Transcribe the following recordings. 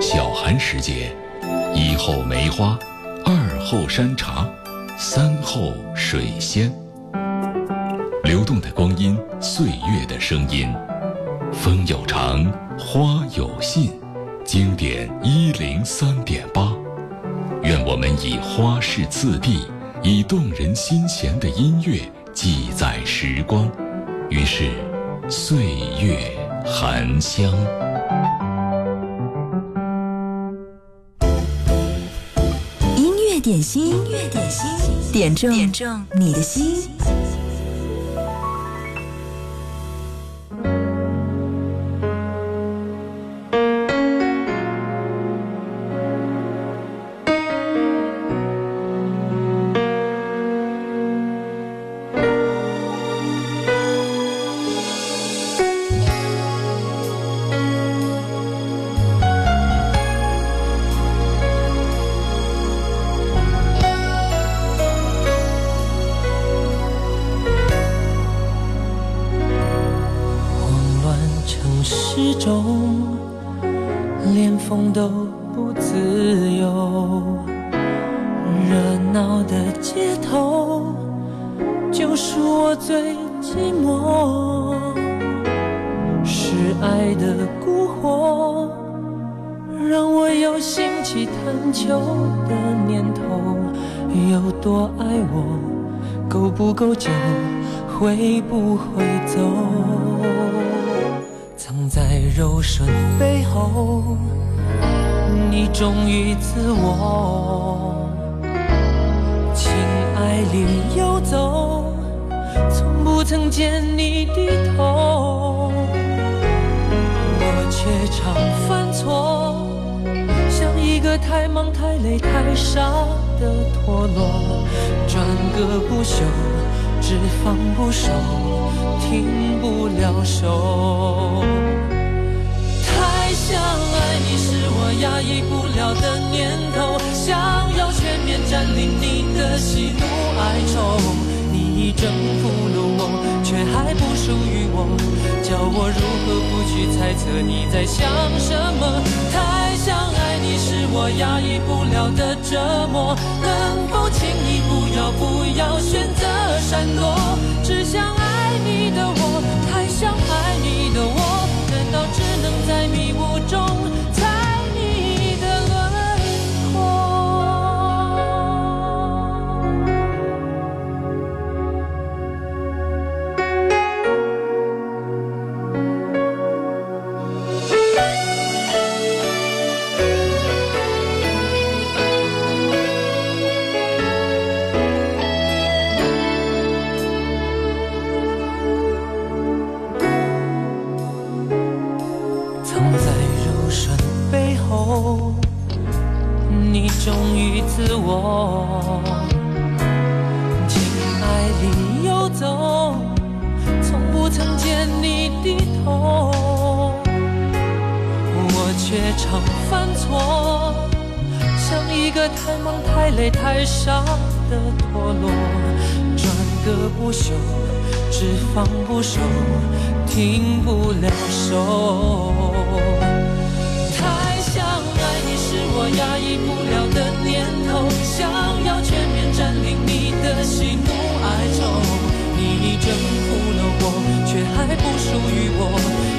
小寒时节，一后梅花，二后山茶，三后水仙。流动的光阴，岁月的声音，风有长，花有信，经典一零三点八。愿我们以花式次第，以动人心弦的音乐记载时光，于是岁月含香。点心，音乐点心，点中点中你的心。见你低头，我却常犯错，像一个太忙太累太傻的陀螺，转个不休，只放不收。停不了手。太想爱你是我压抑不了的念头，想要全面占领你的喜怒哀愁。你已征服了我，却还不属于我，叫我如何不去猜测你在想什么？太想爱你是我压抑不了的折磨，能否请你不要不要选择闪躲？只想爱你的我，太想爱你的我，难道只能在迷雾中自我，情爱里游走，从不曾见你低头，我却常犯错，像一个太忙太累太傻的陀螺，转个不休，只放不收。停不了手。不了的念头，想要全面占领你的喜怒哀愁。你已征服了我，却还不属于我，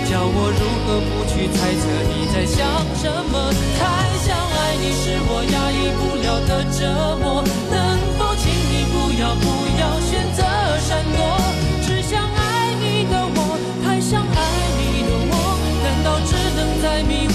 叫我如何不去猜测你在想什么？太想爱你是我压抑不了的折磨，能否请你不要不要选择闪躲？只想爱你的我。太想爱你的我，难道只能在迷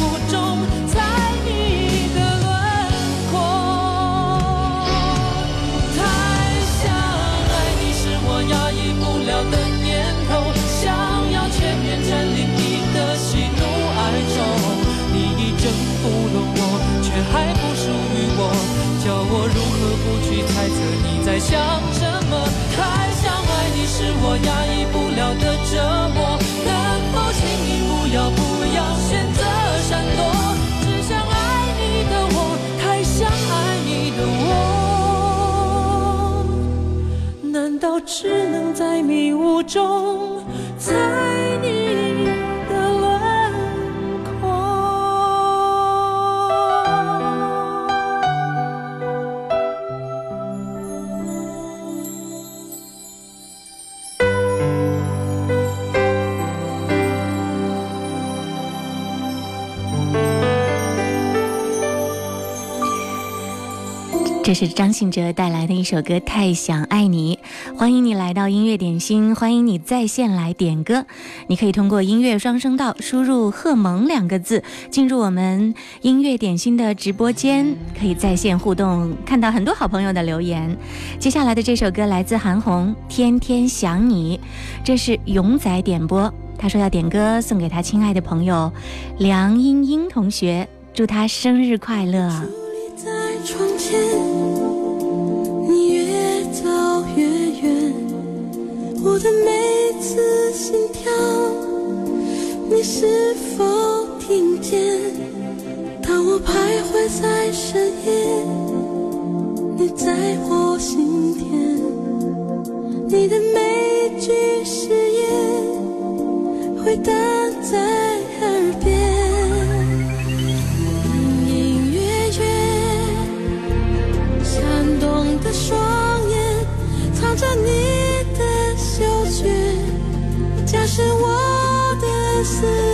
在想什么？太想爱你是我压抑不了的折磨。能否请你不要不要选择闪躲？只想爱你的我，太想爱你的我，难道只能在迷雾中猜你这是张信哲带来的一首歌《太想爱你》，欢迎你来到音乐点心，欢迎你在线来点歌。你可以通过音乐双声道输入“贺萌”两个字，进入我们音乐点心的直播间，可以在线互动，看到很多好朋友的留言。接下来的这首歌来自韩红，《天天想你》，这是勇仔点播，他说要点歌送给他亲爱的朋友梁英英同学，祝他生日快乐。你我的每一次心跳，你是否听见？当我徘徊在深夜，你在我心田，你的每句誓言回荡在耳边。隐隐约约，闪动的双我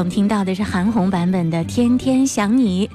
我们听到的是韩红版本的《天天想你》。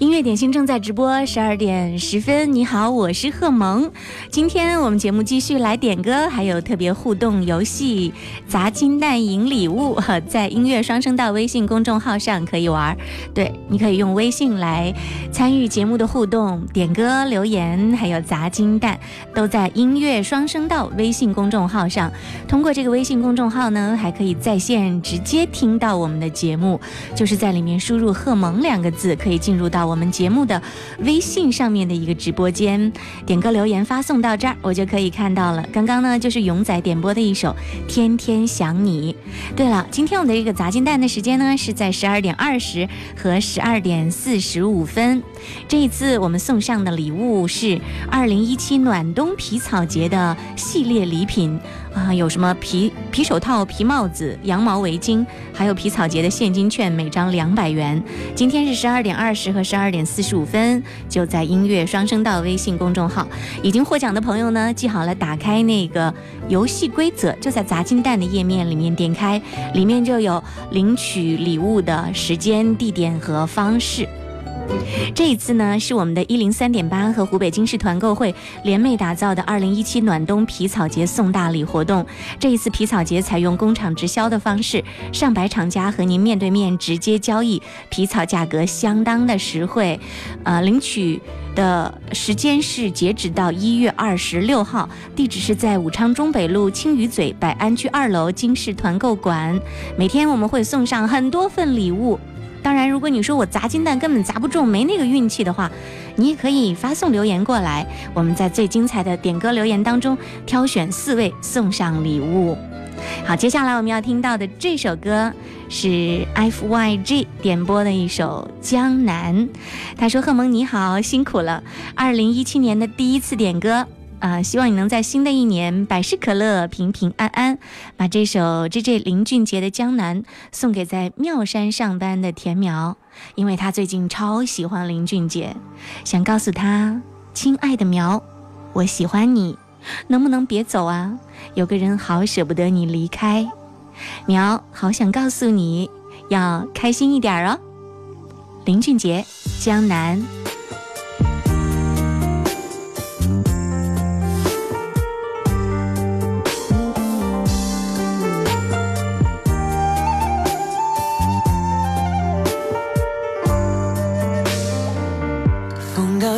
音乐点心正在直播，十二点十分。你好，我是贺萌。今天我们节目继续来点歌，还有特别互动游戏，砸金蛋赢礼物。在音乐双声道微信公众号上可以玩。对，你可以用微信来参与节目的互动，点歌、留言，还有砸金蛋，都在音乐双声道微信公众号上。通过这个微信公众号呢，还可以在线直接听到我们的节目，就是在里面输入“贺萌”两个字，可以进入到。我们们节目的微信上面的一个直播间，点歌留言发送到这儿，我就可以看到了。刚刚呢，就是勇仔点播的一首《天天想你》。对了，今天我们的一个砸金蛋的时间呢，是在十二点二十和十二点四十五分。这一次我们送上的礼物是二零一七暖冬皮草节的系列礼品。啊，有什么皮皮手套、皮帽子、羊毛围巾，还有皮草节的现金券，每张两百元。今天是十二点二十和十二点四十五分，就在音乐双声道微信公众号。已经获奖的朋友呢，记好了，打开那个游戏规则，就在砸金蛋的页面里面点开，里面就有领取礼物的时间、地点和方式。这一次呢，是我们的一零三点八和湖北经视团购会联袂打造的二零一七暖冬皮草节送大礼活动。这一次皮草节采用工厂直销的方式，上百厂家和您面对面直接交易，皮草价格相当的实惠。呃，领取的时间是截止到一月二十六号，地址是在武昌中北路青鱼嘴百安居二楼经视团购馆。每天我们会送上很多份礼物。当然，如果你说我砸金蛋根本砸不中，没那个运气的话，你也可以发送留言过来，我们在最精彩的点歌留言当中挑选四位送上礼物。好，接下来我们要听到的这首歌是 F Y G 点播的一首《江南》，他说：“贺蒙你好，辛苦了，二零一七年的第一次点歌。”啊，希望你能在新的一年百事可乐，平平安安。把这首 J J 林俊杰的《江南》送给在妙山上班的田苗，因为他最近超喜欢林俊杰，想告诉他，亲爱的苗，我喜欢你，能不能别走啊？有个人好舍不得你离开，苗好想告诉你，要开心一点哦。林俊杰，《江南》。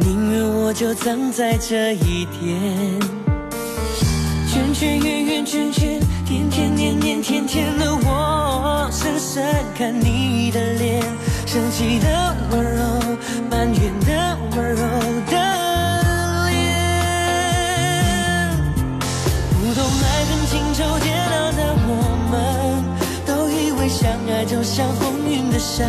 宁愿我就葬在这一天，圈圈圆圆圈圈，天天年年天天的我，深深看你的脸，生气的温柔，埋怨的温柔的脸。不懂爱恨情仇煎熬的我们，都以为相爱就像风云的善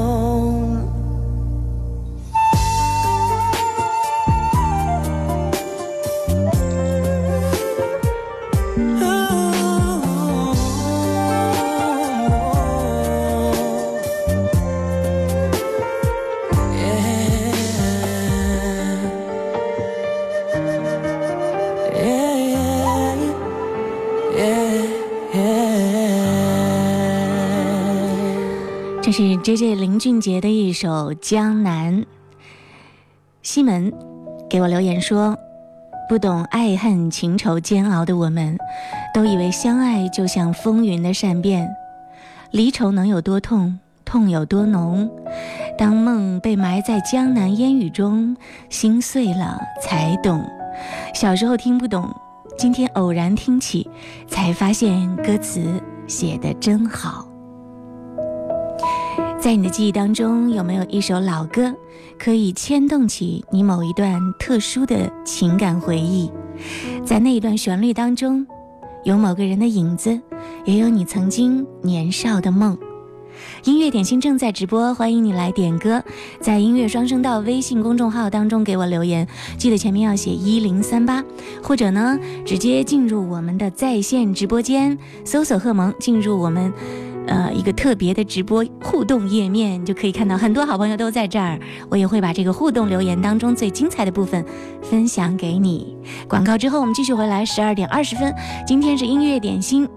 J J 林俊杰的一首《江南》。西门给我留言说：“不懂爱恨情仇煎熬的我们，都以为相爱就像风云的善变，离愁能有多痛，痛有多浓。当梦被埋在江南烟雨中，心碎了才懂。小时候听不懂，今天偶然听起，才发现歌词写得真好。”在你的记忆当中，有没有一首老歌可以牵动起你某一段特殊的情感回忆？在那一段旋律当中，有某个人的影子，也有你曾经年少的梦。音乐点心正在直播，欢迎你来点歌，在音乐双声道微信公众号当中给我留言，记得前面要写一零三八，或者呢直接进入我们的在线直播间，搜索贺萌，进入我们。呃，一个特别的直播互动页面，就可以看到很多好朋友都在这儿。我也会把这个互动留言当中最精彩的部分分享给你。广告之后，我们继续回来，十二点二十分，今天是音乐点心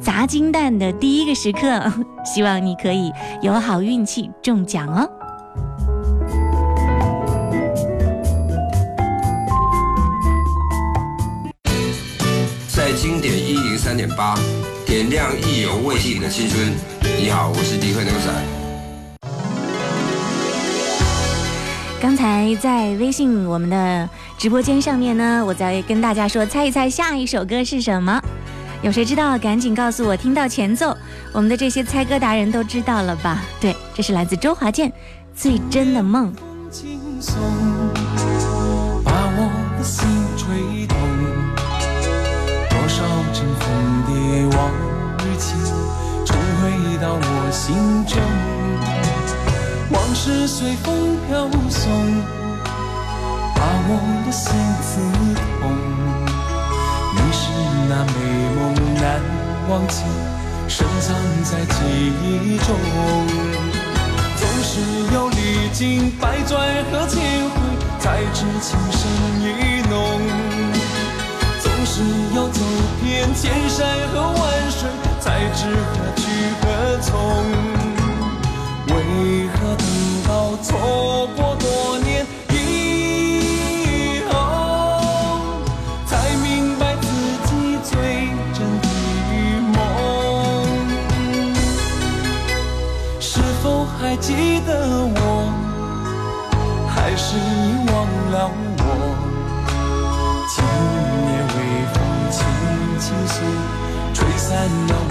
砸金蛋的第一个时刻，希望你可以有好运气中奖哦。在经典一零三点八。点亮意犹未尽的青春。你好，我是迪克牛仔。刚才在微信我们的直播间上面呢，我在跟大家说，猜一猜下一首歌是什么？有谁知道？赶紧告诉我！听到前奏，我们的这些猜歌达人都知道了吧？对，这是来自周华健《最真的梦》。往事随风飘送，把我的心刺痛。你是那美梦难忘记，深藏在记忆中。总是要历经百转和千回，才知情深意浓。总是要走遍千山和万水，才知何去何从。吹散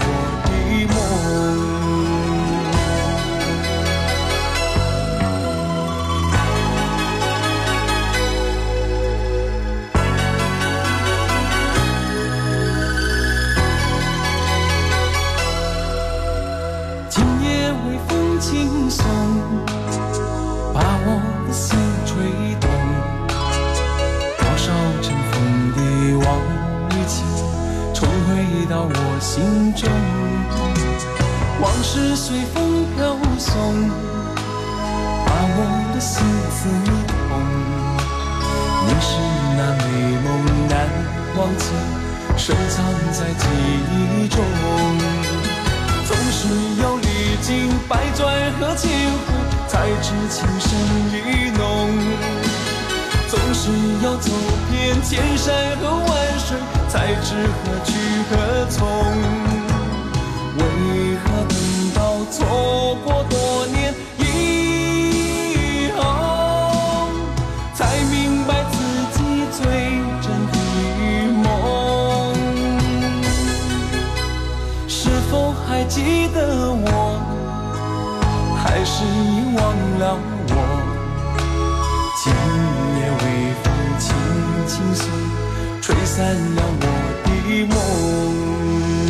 心中。往事随风飘送，把我的心刺痛。你是那美梦难忘记，深藏在记忆中。总是要历经百转和千回，才知情深意浓。总是要走遍千山和万水才知何去何从为何等到错过多年以后才明白自己最真的梦。是否还记得我？还是已忘了我？将清风轻轻，吹散了我的梦。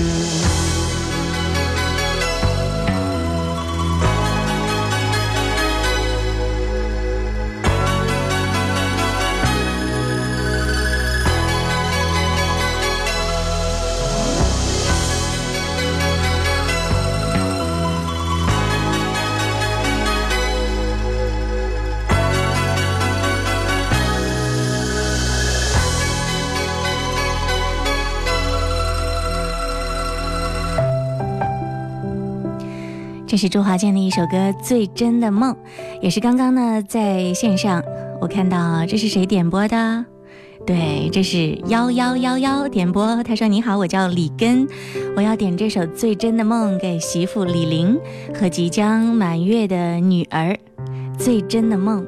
是周华健的一首歌《最真的梦》，也是刚刚呢在线上我看到这是谁点播的？对，这是幺幺幺幺点播。他说：“你好，我叫李根，我要点这首《最真的梦》给媳妇李玲和即将满月的女儿。《最真的梦》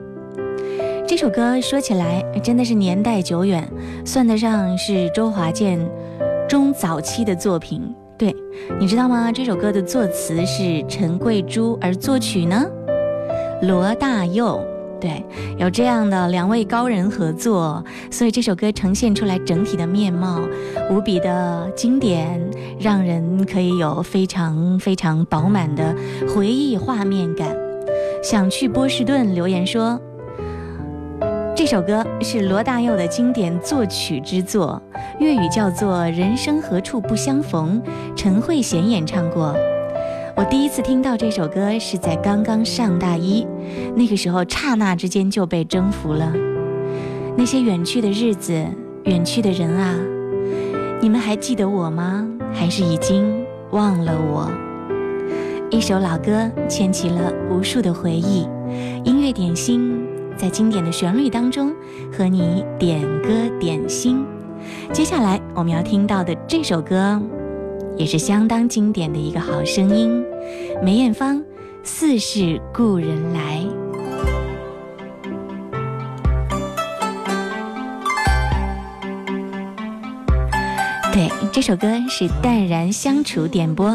这首歌说起来真的是年代久远，算得上是周华健中早期的作品。”对，你知道吗？这首歌的作词是陈桂珠，而作曲呢，罗大佑。对，有这样的两位高人合作，所以这首歌呈现出来整体的面貌无比的经典，让人可以有非常非常饱满的回忆画面感。想去波士顿留言说。这首歌是罗大佑的经典作曲之作，粤语叫做《人生何处不相逢》，陈慧娴演唱过。我第一次听到这首歌是在刚刚上大一，那个时候刹那之间就被征服了。那些远去的日子，远去的人啊，你们还记得我吗？还是已经忘了我？一首老歌牵起了无数的回忆，音乐点心。在经典的旋律当中，和你点歌点心。接下来我们要听到的这首歌，也是相当经典的一个好声音——梅艳芳《似是故人来》。对，这首歌是淡然相处点播。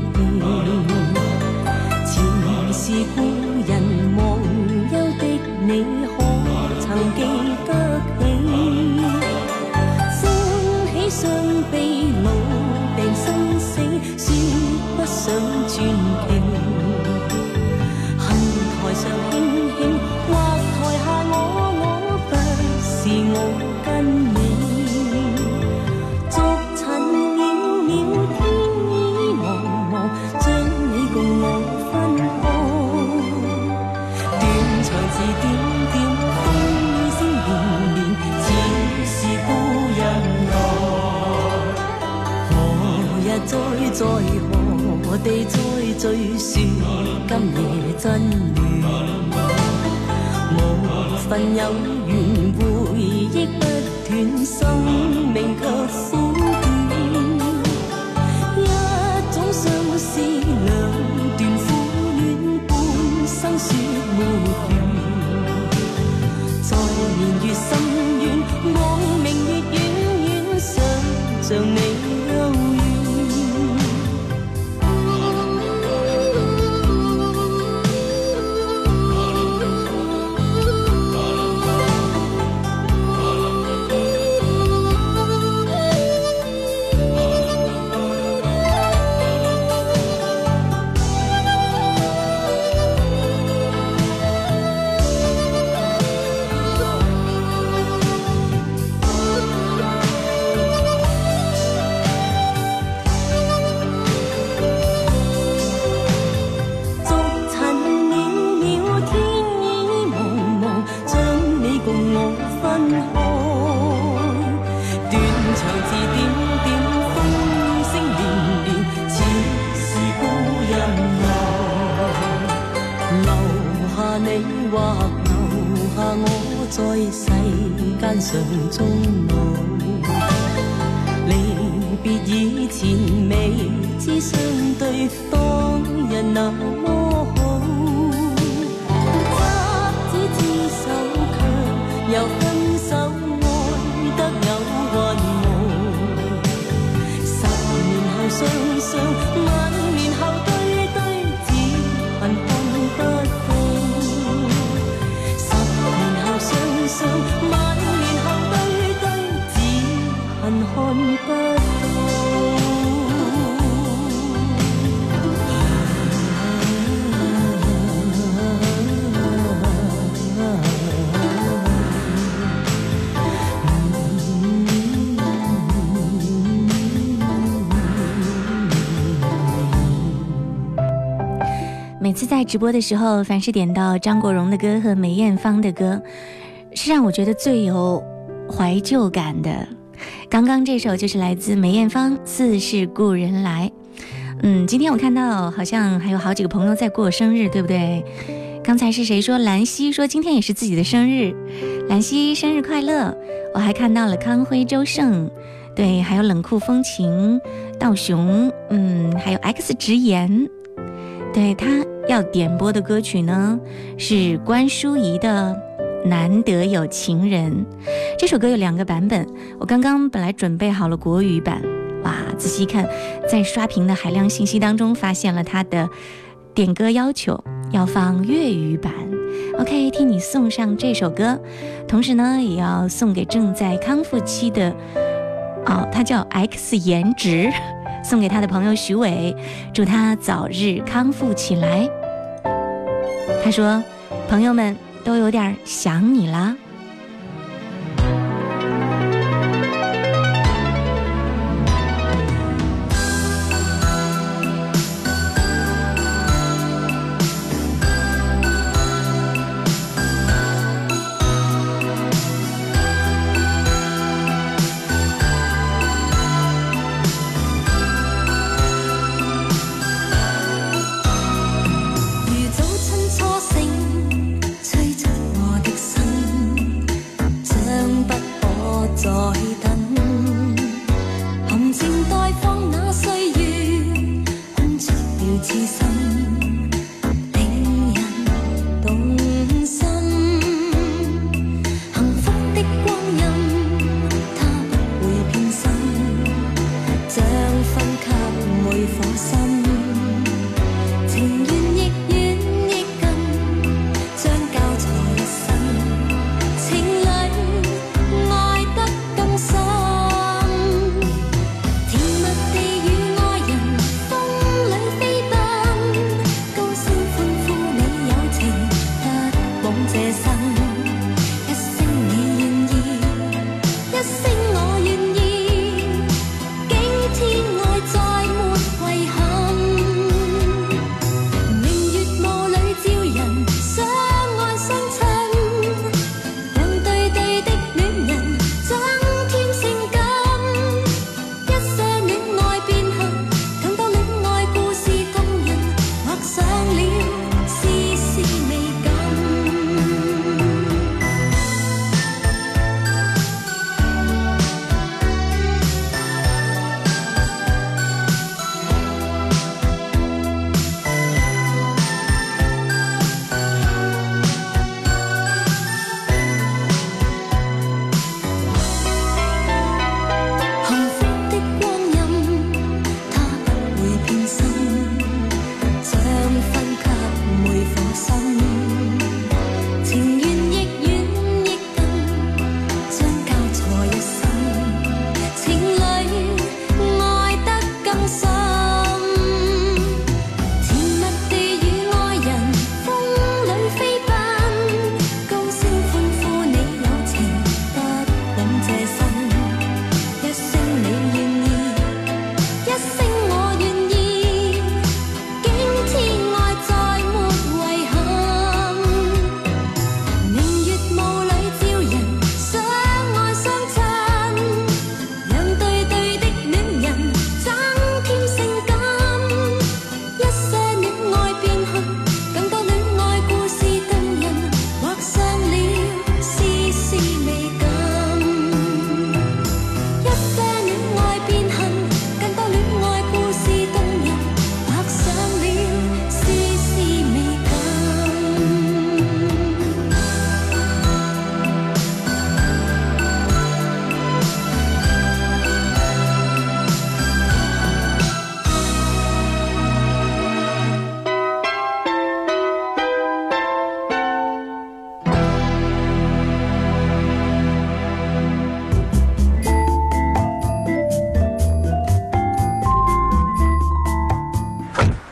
前是故人忘忧的你，只相对，当日那。每次在直播的时候，凡是点到张国荣的歌和梅艳芳的歌，是让我觉得最有怀旧感的。刚刚这首就是来自梅艳芳《似是故人来》。嗯，今天我看到好像还有好几个朋友在过生日，对不对？刚才是谁说？兰溪说今天也是自己的生日，兰溪生日快乐！我还看到了康辉、周胜，对，还有冷酷风情、道雄，嗯，还有 X 直言。对他要点播的歌曲呢，是关淑怡的《难得有情人》。这首歌有两个版本，我刚刚本来准备好了国语版，哇，仔细看，在刷屏的海量信息当中，发现了他的点歌要求要放粤语版。OK，替你送上这首歌，同时呢，也要送给正在康复期的，哦，他叫 X 颜值。送给他的朋友徐伟，祝他早日康复起来。他说：“朋友们都有点想你了。”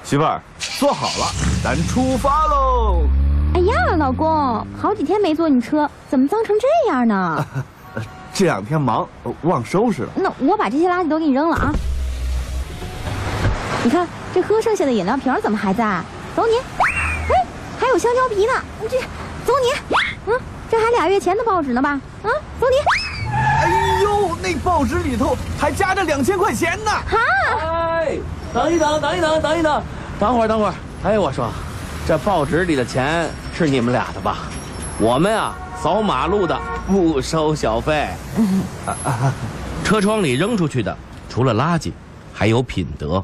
媳妇儿，坐好了，咱出发喽！哎呀，老公，好几天没坐你车，怎么脏成这样呢？这两天忙，忘收拾了。那我把这些垃圾都给你扔了啊！你看这喝剩下的饮料瓶怎么还在？走你！哎，还有香蕉皮呢！你这，走你！嗯，这还俩月前的报纸呢吧？啊，走你！哎呦，那报纸里头还夹着两千块钱呢！哈！哎，等一等，等一等，等一等，等会儿，等会儿。哎，我说，这报纸里的钱是你们俩的吧？我们啊，扫马路的不收小费。车窗里扔出去的，除了垃圾，还有品德。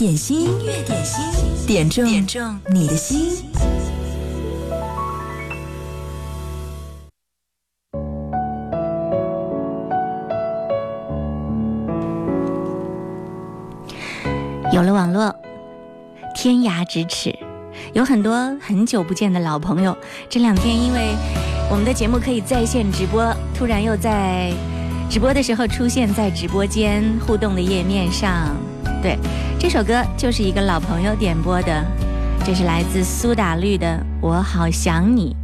点心，音乐点心，点中点中你的心。有了网络，天涯咫尺，有很多很久不见的老朋友。这两天因为我们的节目可以在线直播，突然又在直播的时候出现在直播间互动的页面上。对，这首歌就是一个老朋友点播的，这是来自苏打绿的《我好想你》。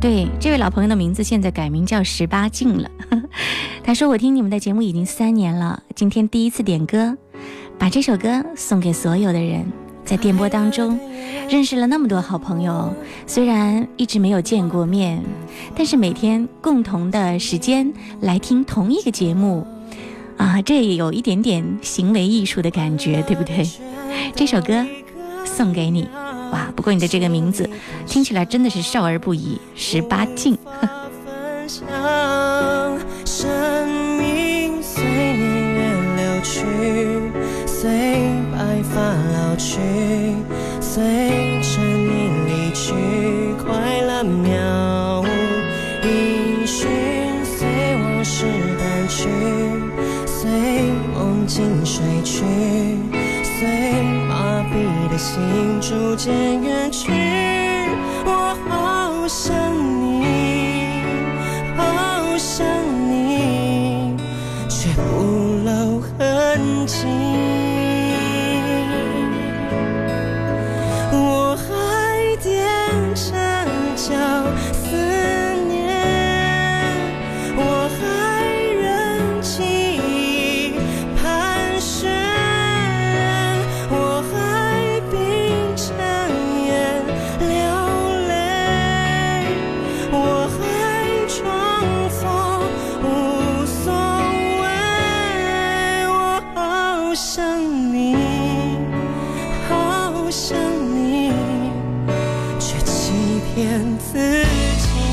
对，这位老朋友的名字现在改名叫十八禁了。他说：“我听你们的节目已经三年了，今天第一次点歌，把这首歌送给所有的人。在电波当中认识了那么多好朋友，虽然一直没有见过面，但是每天共同的时间来听同一个节目。”啊，这也有一点点行为艺术的感觉，对不对？这首歌送给你，哇！不过你的这个名字听起来真的是少儿不宜，十八禁。生命随年月流去，随白发老去，随去，随麻痹的心逐渐远去，我好想骗自己。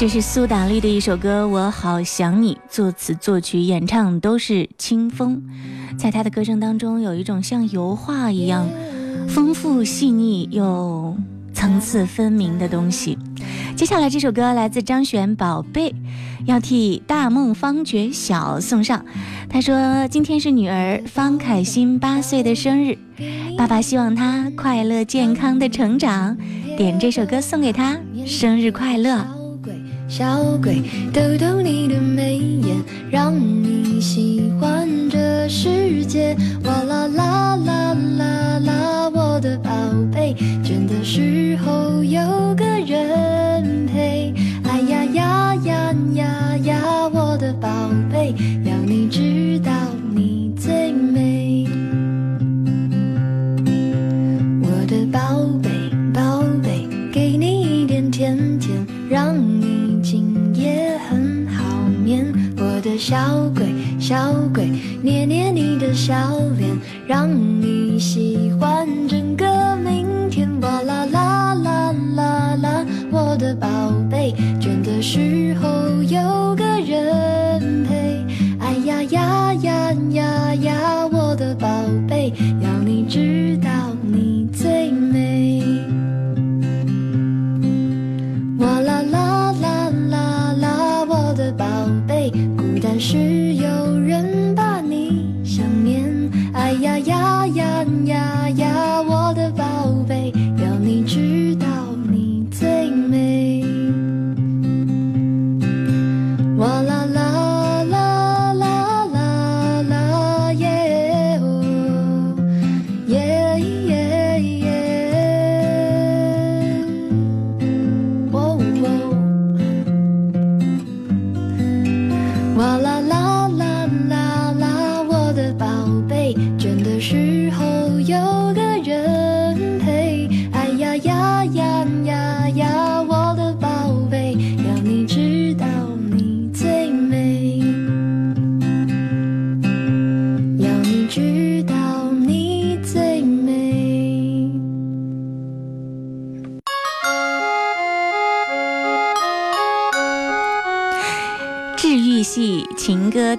这是苏打绿的一首歌《我好想你》，作词、作曲、演唱都是清风。在他的歌声当中，有一种像油画一样丰富、细腻又层次分明的东西。接下来这首歌来自张悬，《宝贝》，要替大梦方觉晓送上。他说今天是女儿方凯欣八岁的生日，爸爸希望她快乐健康的成长，点这首歌送给她，生日快乐。小鬼，逗逗你的眉眼，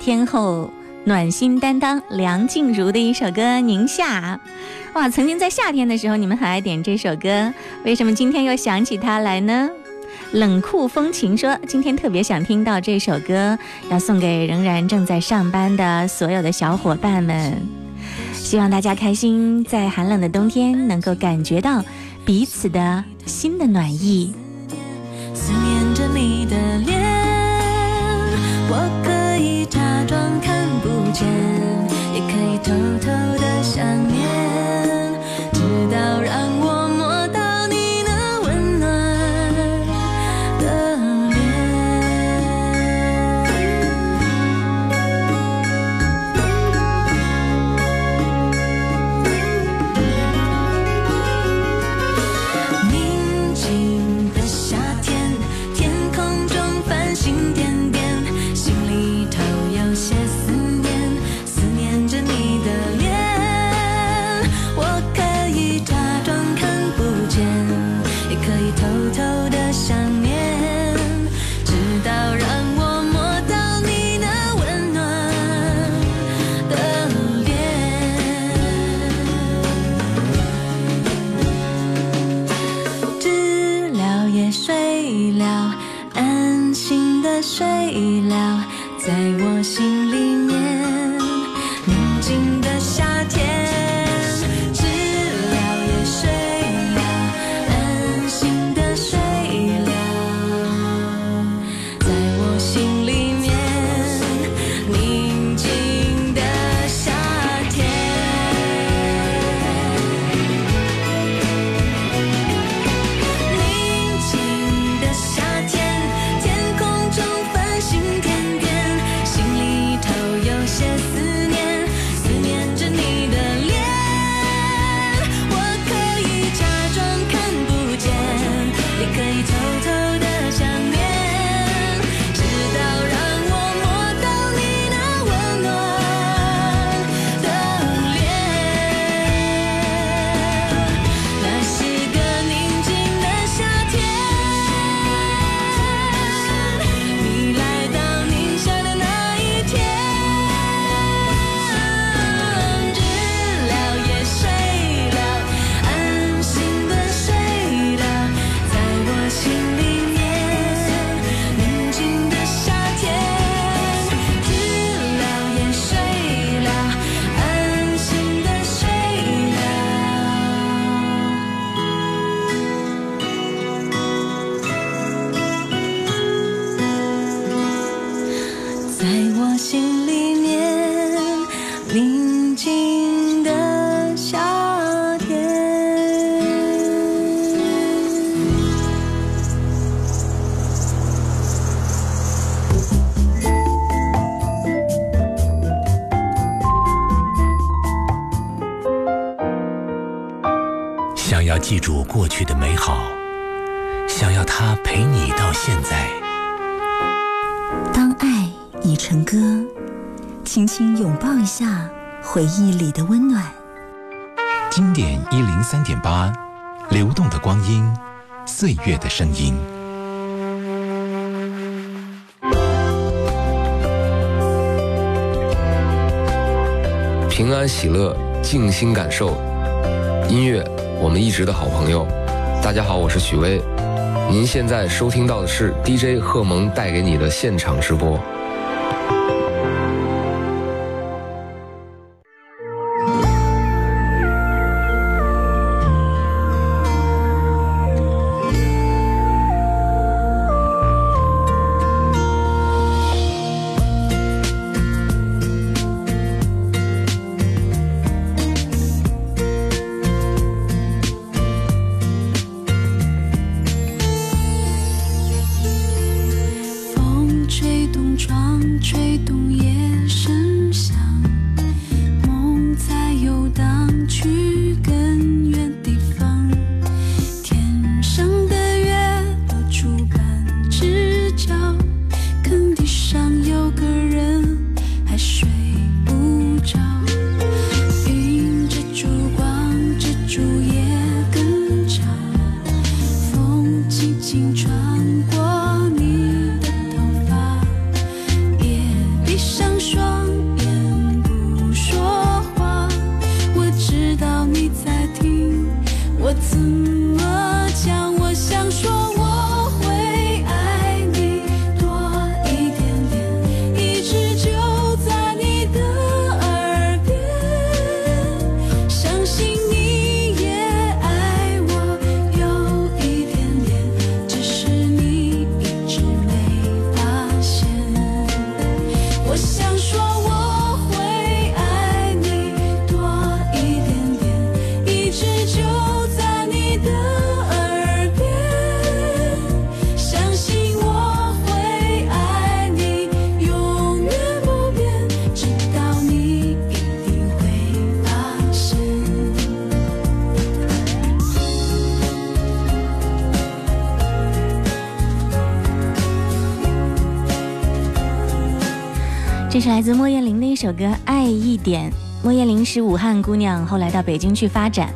天后、暖心担当梁静茹的一首歌《宁夏》。哇，曾经在夏天的时候，你们很爱点这首歌，为什么今天又想起它来呢？冷酷风情说，今天特别想听到这首歌，要送给仍然正在上班的所有的小伙伴们。希望大家开心，在寒冷的冬天能够感觉到彼此的心的暖意。也可已成歌，轻轻拥抱一下回忆里的温暖。经典一零三点八，流动的光阴，岁月的声音。平安喜乐，静心感受音乐，我们一直的好朋友。大家好，我是许巍，您现在收听到的是 DJ 贺蒙带给你的现场直播。来自莫艳玲的一首歌《爱一点》。莫艳玲是武汉姑娘，后来到北京去发展。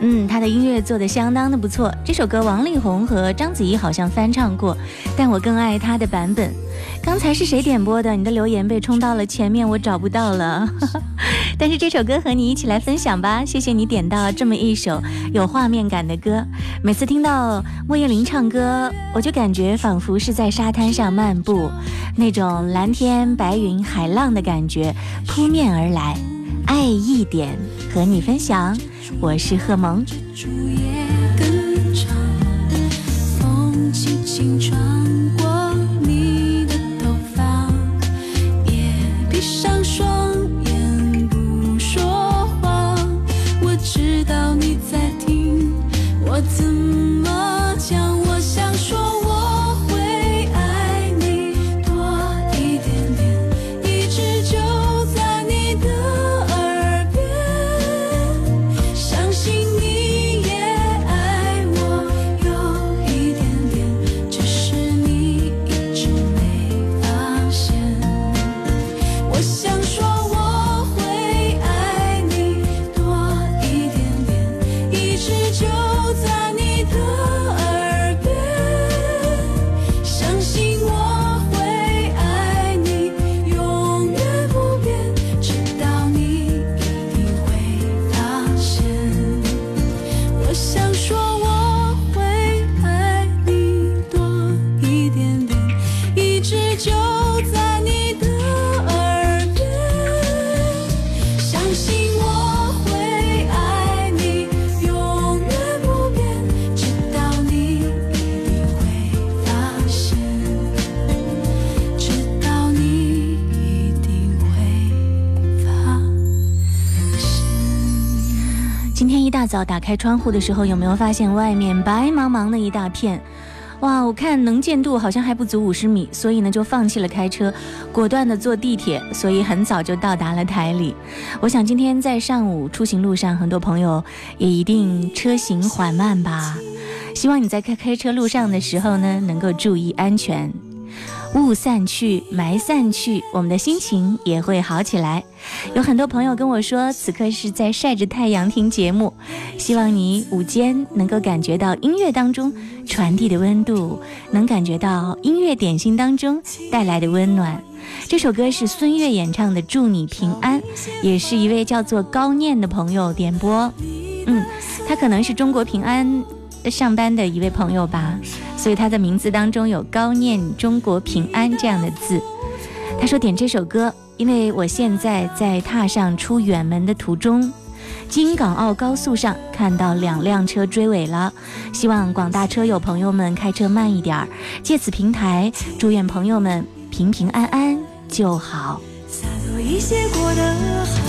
嗯，她的音乐做得相当的不错。这首歌王力宏和章子怡好像翻唱过，但我更爱她的版本。刚才是谁点播的？你的留言被冲到了前面，我找不到了。但是这首歌和你一起来分享吧，谢谢你点到这么一首有画面感的歌。每次听到莫艳玲唱歌，我就感觉仿佛是在沙滩上漫步，那种蓝天白云海浪的感觉扑面而来。爱一点，和你分享，我是贺萌。风轻轻打开窗户的时候，有没有发现外面白茫茫的一大片？哇，我看能见度好像还不足五十米，所以呢就放弃了开车，果断的坐地铁，所以很早就到达了台里。我想今天在上午出行路上，很多朋友也一定车行缓慢吧。希望你在开开车路上的时候呢，能够注意安全。雾散去，霾散去，我们的心情也会好起来。有很多朋友跟我说，此刻是在晒着太阳听节目。希望你午间能够感觉到音乐当中传递的温度，能感觉到音乐点心当中带来的温暖。这首歌是孙悦演唱的《祝你平安》，也是一位叫做高念的朋友点播。嗯，他可能是中国平安上班的一位朋友吧。所以他的名字当中有“高念中国平安”这样的字。他说点这首歌，因为我现在在踏上出远门的途中，京港澳高速上看到两辆车追尾了，希望广大车友朋友们开车慢一点儿。借此平台，祝愿朋友们平平安安就好。洒脱一些过得好。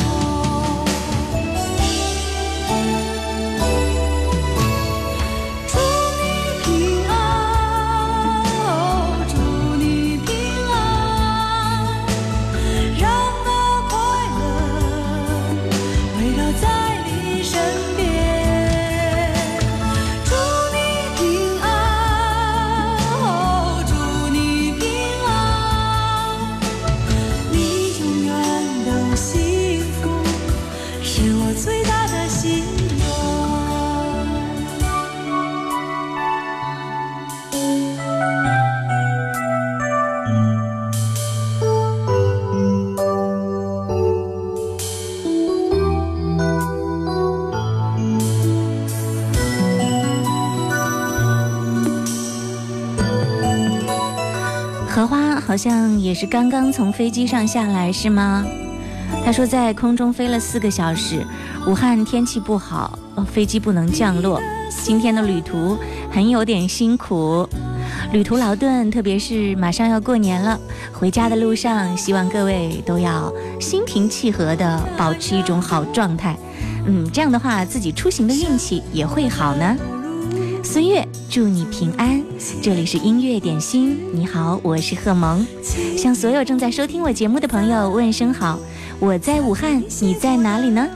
好像也是刚刚从飞机上下来，是吗？他说在空中飞了四个小时，武汉天气不好，飞机不能降落。今天的旅途很有点辛苦，旅途劳顿，特别是马上要过年了，回家的路上，希望各位都要心平气和的保持一种好状态。嗯，这样的话，自己出行的运气也会好呢。孙悦，祝你平安。这里是音乐点心，你好，我是贺萌，向所有正在收听我节目的朋友问声好。我在武汉，你在哪里呢？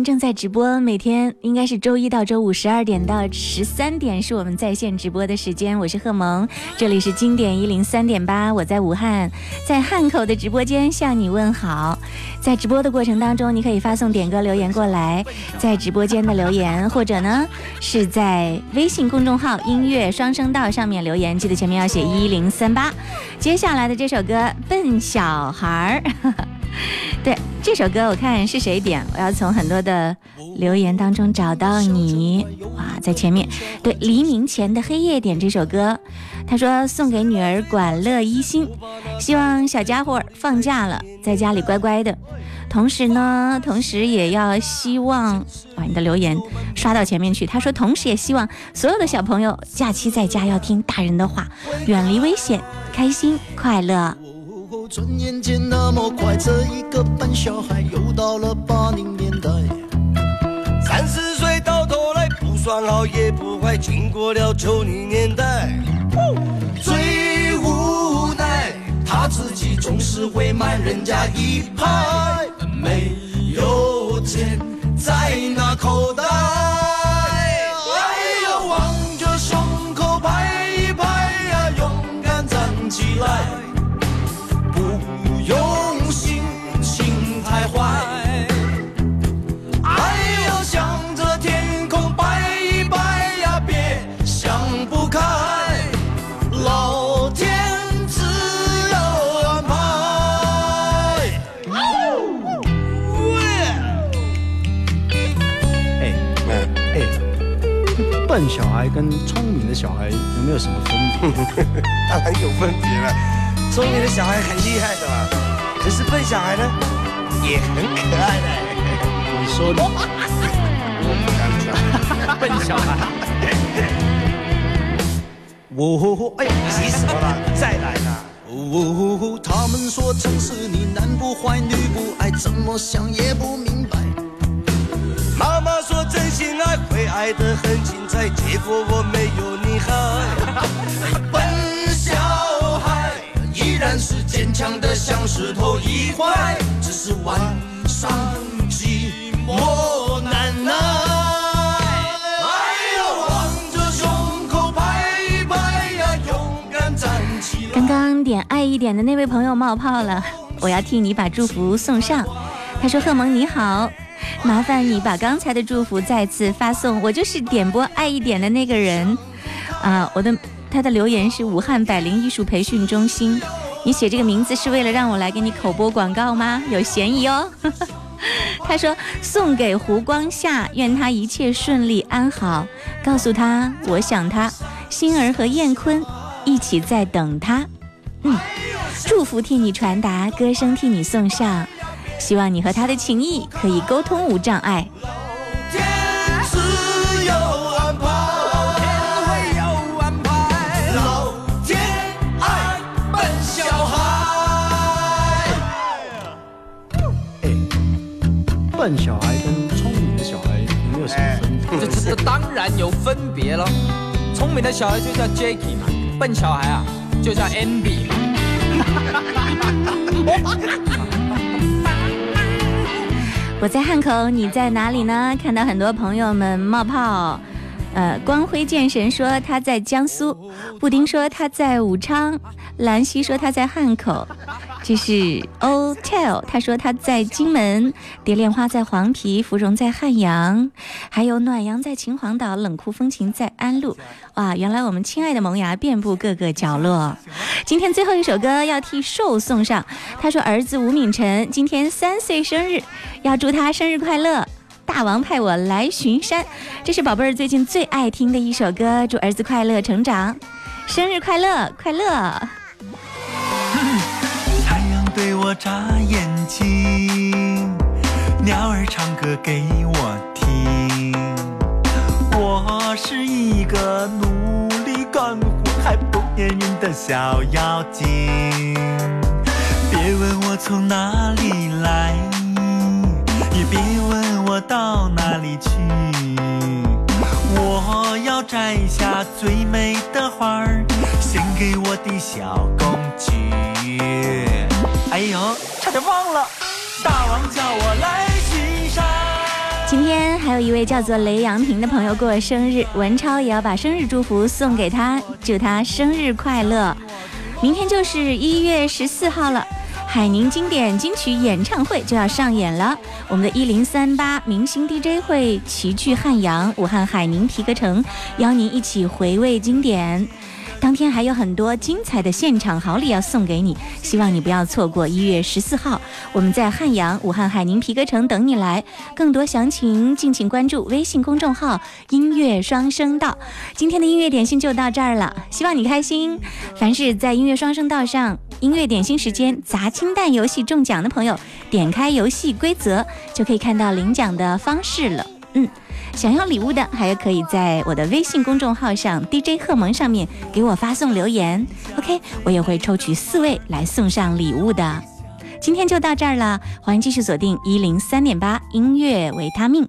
正在直播，每天应该是周一到周五十二点到十三点是我们在线直播的时间。我是贺萌，这里是经典一零三点八，我在武汉，在汉口的直播间向你问好。在直播的过程当中，你可以发送点歌留言过来，在直播间的留言，或者呢是在微信公众号音乐双声道上面留言，记得前面要写一零三八。接下来的这首歌《笨小孩儿》。对这首歌，我看是谁点？我要从很多的留言当中找到你。哇，在前面，对黎明前的黑夜点这首歌，他说送给女儿管乐一心，希望小家伙放假了，在家里乖乖的。同时呢，同时也要希望把你的留言刷到前面去。他说，同时也希望所有的小朋友假期在家要听大人的话，远离危险，开心快乐。转眼间那么快，这一个笨小孩又到了八零年代。三十岁到头来不算好也不坏，经过了九零年代。最无奈他自己总是会慢人家一拍，没有钱在那口袋。笨小孩跟聪明的小孩有没有什么分别？当然有分别了。聪明的小孩很厉害的嘛，可是笨小孩呢，也很可爱的。你说的，我不敢讲。笨小孩。我哎呀，急什么了？再来啦！哦，他们说城市里男不坏女不爱，怎么想也不明白。妈说真心爱会爱得很精彩，结果我没有你好。笨小孩依然是坚强的像石头一块，只是晚上寂寞难耐。哎呀，望着胸口拍一拍呀，勇敢站起来。刚刚点爱一点的那位朋友冒泡了，我要替你把祝福送上。他说：“贺蒙你好，麻烦你把刚才的祝福再次发送，我就是点播爱一点的那个人。”啊，我的他的留言是武汉百灵艺术培训中心。你写这个名字是为了让我来给你口播广告吗？有嫌疑哦。他说送给胡光夏，愿他一切顺利安好。告诉他我想他，星儿和燕坤一起在等他。嗯，祝福替你传达，歌声替你送上，希望你和他的情谊可以沟通无障碍。天自有安排，老天会有安排，老天爱笨小孩。笨小孩跟聪明的小孩有没有什么分别？这这这当然有分别了。聪明的小孩就叫 Jacky 嘛，笨小孩啊就叫 Andy 嘛。我在汉口，你在哪里呢？看到很多朋友们冒泡。呃，光辉剑神说他在江苏，布丁说他在武昌，兰溪说他在汉口，这是 Otel，他说他在荆门，蝶恋花在黄陂，芙蓉在汉阳，还有暖阳在秦皇岛，冷酷风情在安陆。哇，原来我们亲爱的萌芽遍布各个角落。今天最后一首歌要替寿送上，他说儿子吴敏辰今天三岁生日，要祝他生日快乐。大王派我来巡山，这是宝贝儿最近最爱听的一首歌。祝儿子快乐成长，生日快乐，快乐！太阳对我眨眼睛，鸟儿唱歌给我听。我是一个努力干活还不粘人的小妖精。别问我从哪里来，到哪里去。我要摘下最美的花儿，献给我的小公举。哎呦，差点忘了，大王叫我来巡山。今天还有一位叫做雷阳平的朋友过生日，文超也要把生日祝福送给他，祝他生日快乐。明天就是一月十四号了。海宁经典金曲演唱会就要上演了，我们的一零三八明星 DJ 会齐聚汉阳、武汉海宁皮革城，邀您一起回味经典。当天还有很多精彩的现场好礼要送给你，希望你不要错过一月十四号，我们在汉阳、武汉海宁皮革城等你来。更多详情敬请关注微信公众号“音乐双声道”。今天的音乐点心就到这儿了，希望你开心。凡是在音乐双声道上音乐点心时间砸金蛋游戏中奖的朋友，点开游戏规则就可以看到领奖的方式了。嗯。想要礼物的，还有可以在我的微信公众号上 DJ 贺萌上面给我发送留言，OK，我也会抽取四位来送上礼物的。今天就到这儿了，欢迎继续锁定一零三点八音乐维他命。